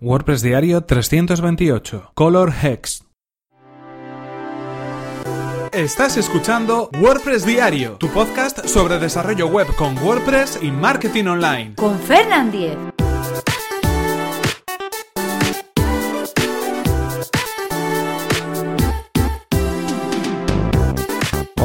WordPress Diario 328. Color Hex. Estás escuchando WordPress Diario, tu podcast sobre desarrollo web con WordPress y marketing online. Con Fernand Diez.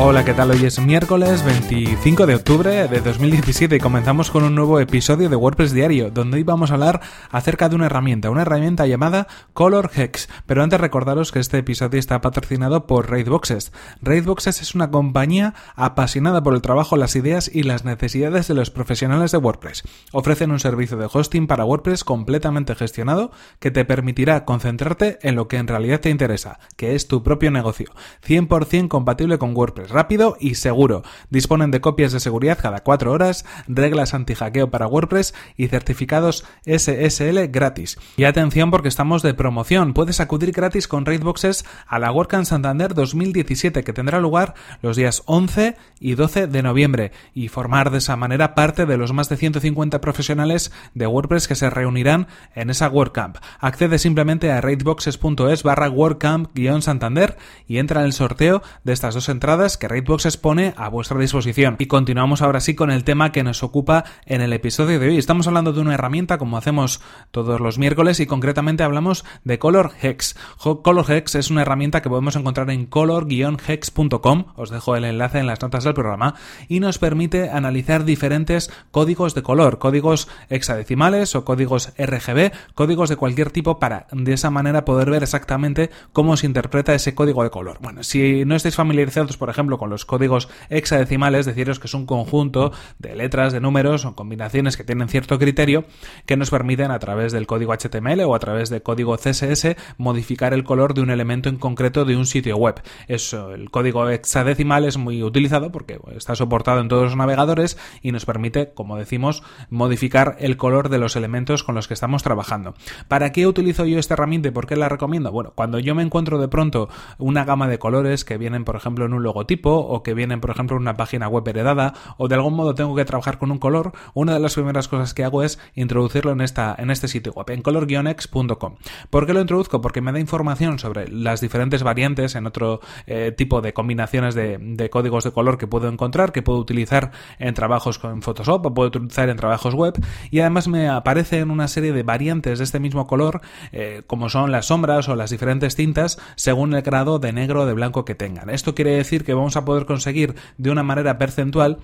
Hola, ¿qué tal? Hoy es miércoles 25 de octubre de 2017 y comenzamos con un nuevo episodio de WordPress Diario, donde hoy vamos a hablar acerca de una herramienta, una herramienta llamada Color Hex. Pero antes recordaros que este episodio está patrocinado por Raidboxes. Raidboxes es una compañía apasionada por el trabajo, las ideas y las necesidades de los profesionales de WordPress. Ofrecen un servicio de hosting para WordPress completamente gestionado que te permitirá concentrarte en lo que en realidad te interesa, que es tu propio negocio. 100% compatible con WordPress rápido y seguro. Disponen de copias de seguridad cada 4 horas, reglas anti-hackeo para WordPress y certificados SSL gratis. Y atención porque estamos de promoción. Puedes acudir gratis con Raidboxes a la WordCamp Santander 2017 que tendrá lugar los días 11 y 12 de noviembre y formar de esa manera parte de los más de 150 profesionales de WordPress que se reunirán en esa WordCamp. Accede simplemente a raidboxes.es barra WordCamp-Santander y entra en el sorteo de estas dos entradas que Raidboxes pone a vuestra disposición. Y continuamos ahora sí con el tema que nos ocupa en el episodio de hoy. Estamos hablando de una herramienta como hacemos todos los miércoles y concretamente hablamos de Color Hex. Color Hex es una herramienta que podemos encontrar en color-hex.com, os dejo el enlace en las notas del programa, y nos permite analizar diferentes códigos de color, códigos hexadecimales o códigos RGB, códigos de cualquier tipo para de esa manera poder ver exactamente cómo se interpreta ese código de color. Bueno, si no estáis familiarizados, por ejemplo, con los códigos hexadecimales, deciros que es un conjunto de letras, de números o combinaciones que tienen cierto criterio que nos permiten a través del código HTML o a través del código CSS modificar el color de un elemento en concreto de un sitio web. Eso, el código hexadecimal es muy utilizado porque está soportado en todos los navegadores y nos permite, como decimos, modificar el color de los elementos con los que estamos trabajando. ¿Para qué utilizo yo esta herramienta y por qué la recomiendo? Bueno, cuando yo me encuentro de pronto una gama de colores que vienen, por ejemplo, en un logotipo, o que vienen, por ejemplo, en una página web heredada o de algún modo tengo que trabajar con un color, una de las primeras cosas que hago es introducirlo en, esta, en este sitio web, en color-ex.com. ¿Por qué lo introduzco? Porque me da información sobre las diferentes variantes en otro eh, tipo de combinaciones de, códigos de color que puedo encontrar, que puedo utilizar en trabajos con Photoshop o puedo utilizar en trabajos web y además me aparecen una serie de variantes de este mismo color eh, como son las sombras o las diferentes tintas según el grado de negro o de blanco que tengan. Esto quiere decir que vamos a poder conseguir de una manera percentual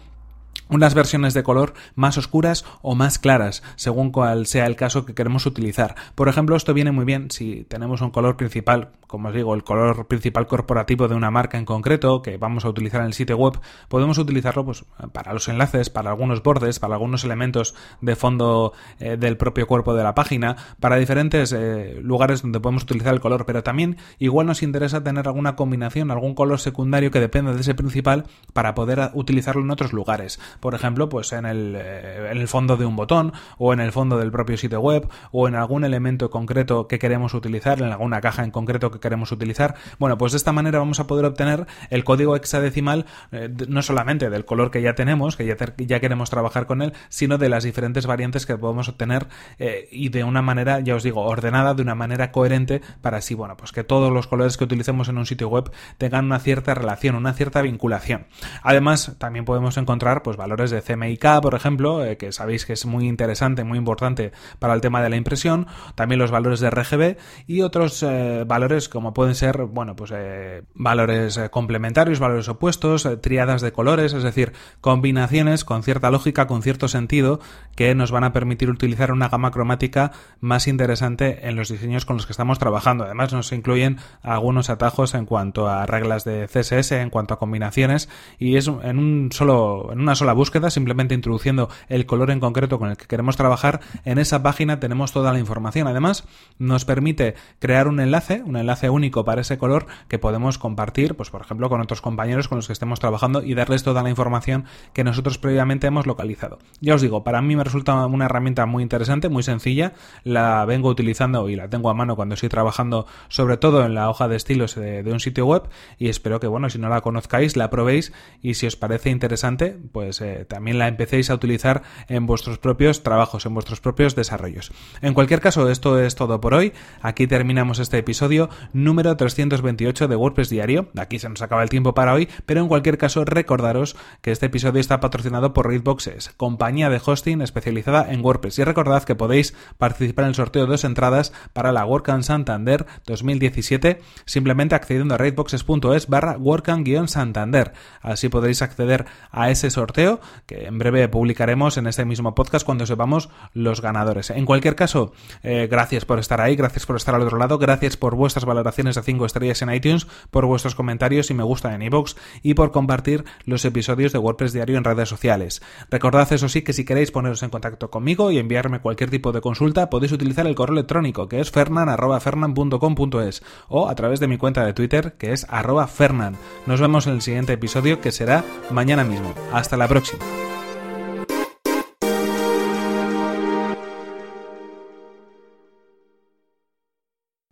unas versiones de color más oscuras o más claras, según cual sea el caso que queremos utilizar. Por ejemplo, esto viene muy bien si tenemos un color principal, como os digo, el color principal corporativo de una marca en concreto que vamos a utilizar en el sitio web, podemos utilizarlo pues, para los enlaces, para algunos bordes, para algunos elementos de fondo eh, del propio cuerpo de la página, para diferentes eh, lugares donde podemos utilizar el color, pero también igual nos interesa tener alguna combinación, algún color secundario que dependa de ese principal para poder utilizarlo en otros lugares por ejemplo, pues en el, eh, en el fondo de un botón o en el fondo del propio sitio web o en algún elemento concreto que queremos utilizar, en alguna caja en concreto que queremos utilizar. Bueno, pues de esta manera vamos a poder obtener el código hexadecimal eh, no solamente del color que ya tenemos, que ya, ya, queremos trabajar con él, sino de las diferentes variantes que podemos obtener eh, y de una manera, ya os digo, ordenada, de una manera coherente para así, bueno, pues que todos los colores que utilicemos en un sitio web tengan una cierta relación, una cierta vinculación. Además, también podemos encontrar pues valores de CMYK, por ejemplo, eh, que sabéis que es muy interesante, muy importante para el tema de la impresión, también los valores de RGB y otros eh, valores como pueden ser, bueno, pues eh, valores complementarios, valores opuestos, triadas de colores, es decir, combinaciones con cierta lógica, con cierto sentido, que nos van a permitir utilizar una gama cromática más interesante en los diseños con los que estamos trabajando. Además, nos incluyen algunos atajos en cuanto a reglas de CSS, en cuanto a combinaciones, y es en un solo, en una sola búsqueda, simplemente introduciendo el color en concreto con el que queremos trabajar, en esa página tenemos toda la información. Además, nos permite crear un enlace, un enlace único para ese color que podemos compartir, pues por ejemplo, con otros compañeros con los que estemos trabajando y darles toda la información que nosotros previamente hemos localizado. Ya os digo, para mí me resulta una herramienta muy interesante, muy sencilla, la vengo utilizando y la tengo a mano cuando estoy trabajando sobre todo en la hoja de estilos de, de un sitio web y espero que bueno, si no la conozcáis, la probéis y si os parece interesante, pues eh, también la empecéis a utilizar en vuestros propios trabajos, en vuestros propios desarrollos. En cualquier caso, esto es todo por hoy. Aquí terminamos este episodio número 328 de WordPress Diario. Aquí se nos acaba el tiempo para hoy, pero en cualquier caso recordaros que este episodio está patrocinado por Raidboxes, compañía de hosting especializada en WordPress. Y recordad que podéis participar en el sorteo de dos entradas para la WordCamp Santander 2017 simplemente accediendo a raidboxes.es barra WordCamp-Santander. Así podréis acceder a ese sorteo que en breve publicaremos en este mismo podcast cuando sepamos los ganadores. En cualquier caso, eh, gracias por estar ahí, gracias por estar al otro lado, gracias por vuestras valoraciones de 5 estrellas en iTunes, por vuestros comentarios y me gusta en iVoox y por compartir los episodios de WordPress Diario en redes sociales. Recordad eso sí que si queréis poneros en contacto conmigo y enviarme cualquier tipo de consulta podéis utilizar el correo electrónico que es fernan.fernan.com.es o a través de mi cuenta de Twitter que es arroba fernan. Nos vemos en el siguiente episodio que será mañana mismo. Hasta la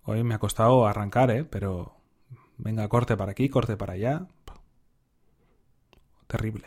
Hoy me ha costado arrancar, ¿eh? Pero venga, corte para aquí, corte para allá. Terrible.